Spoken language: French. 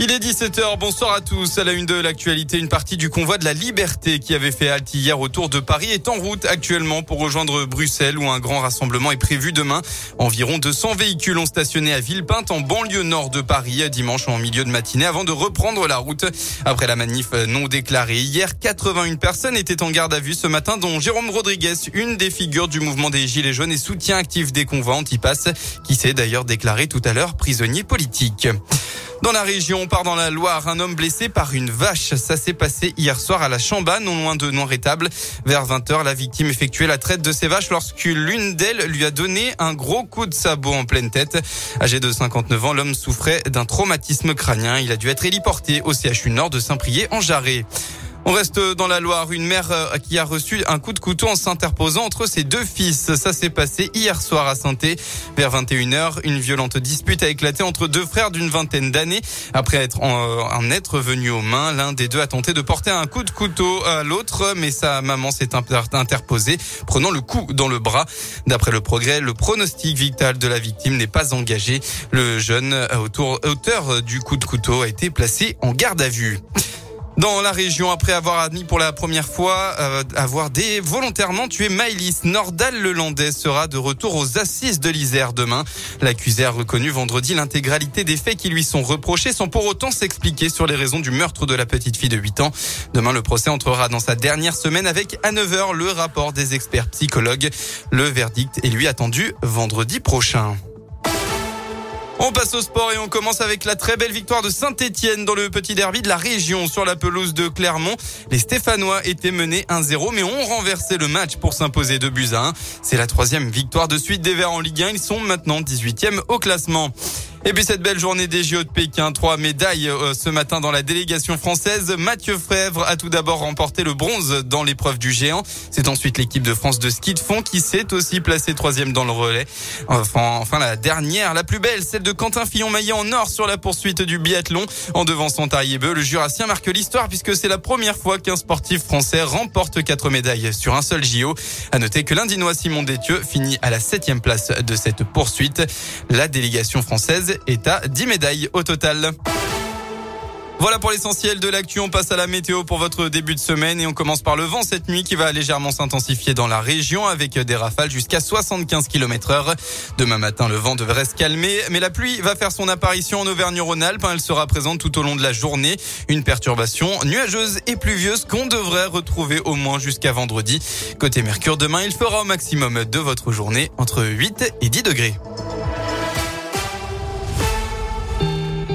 Il est 17h, bonsoir à tous. À la une de l'actualité, une partie du convoi de la liberté qui avait fait halte hier autour de Paris est en route actuellement pour rejoindre Bruxelles où un grand rassemblement est prévu demain. Environ 200 véhicules ont stationné à Villepinte en banlieue nord de Paris dimanche en milieu de matinée avant de reprendre la route. Après la manif non déclarée hier, 81 personnes étaient en garde à vue ce matin dont Jérôme Rodriguez, une des figures du mouvement des Gilets jaunes et soutien actif des convois anti-pass qui s'est d'ailleurs déclaré tout à l'heure prisonnier politique. Dans la région, on part dans la Loire, un homme blessé par une vache. Ça s'est passé hier soir à la Chamba, non loin de Noir-Étable. Vers 20h, la victime effectuait la traite de ses vaches lorsque l'une d'elles lui a donné un gros coup de sabot en pleine tête. Âgé de 59 ans, l'homme souffrait d'un traumatisme crânien. Il a dû être héliporté au CHU Nord de Saint-Prié en Jarret. On reste dans la Loire. Une mère euh, qui a reçu un coup de couteau en s'interposant entre ses deux fils. Ça s'est passé hier soir à saint Vers 21h, une violente dispute a éclaté entre deux frères d'une vingtaine d'années. Après être en, euh, être venu aux mains, l'un des deux a tenté de porter un coup de couteau à l'autre, mais sa maman s'est interposée, prenant le coup dans le bras. D'après le progrès, le pronostic vital de la victime n'est pas engagé. Le jeune auteur du coup de couteau a été placé en garde à vue dans la région après avoir admis pour la première fois euh, avoir des volontairement tué Maëlys. Nordal Lelandais sera de retour aux assises de l'Isère demain. L'accusé a reconnu vendredi l'intégralité des faits qui lui sont reprochés sans pour autant s'expliquer sur les raisons du meurtre de la petite fille de 8 ans. Demain, le procès entrera dans sa dernière semaine avec à 9h le rapport des experts psychologues. Le verdict est lui attendu vendredi prochain. On passe au sport et on commence avec la très belle victoire de Saint-Etienne dans le petit derby de la région sur la pelouse de Clermont. Les Stéphanois étaient menés 1-0 mais ont renversé le match pour s'imposer de buts à 1. C'est la troisième victoire de suite des Verts en Ligue 1. Ils sont maintenant 18e au classement. Et puis cette belle journée des JO de Pékin, trois médailles euh, ce matin dans la délégation française. Mathieu Frèvre a tout d'abord remporté le bronze dans l'épreuve du géant. C'est ensuite l'équipe de France de ski de fond qui s'est aussi placée troisième dans le relais. Enfin, enfin la dernière, la plus belle, celle de Quentin Fillon-Maillet en or sur la poursuite du biathlon. En devançant Tariebeu, le Jurassien marque l'histoire puisque c'est la première fois qu'un sportif français remporte quatre médailles sur un seul JO. À noter que l'Indinois Simon Détieux finit à la septième place de cette poursuite. La délégation française est à 10 médailles au total. Voilà pour l'essentiel de l'actu. On passe à la météo pour votre début de semaine et on commence par le vent cette nuit qui va légèrement s'intensifier dans la région avec des rafales jusqu'à 75 km heure. Demain matin, le vent devrait se calmer, mais la pluie va faire son apparition en Auvergne-Rhône-Alpes. Elle sera présente tout au long de la journée. Une perturbation nuageuse et pluvieuse qu'on devrait retrouver au moins jusqu'à vendredi. Côté Mercure, demain, il fera au maximum de votre journée entre 8 et 10 degrés.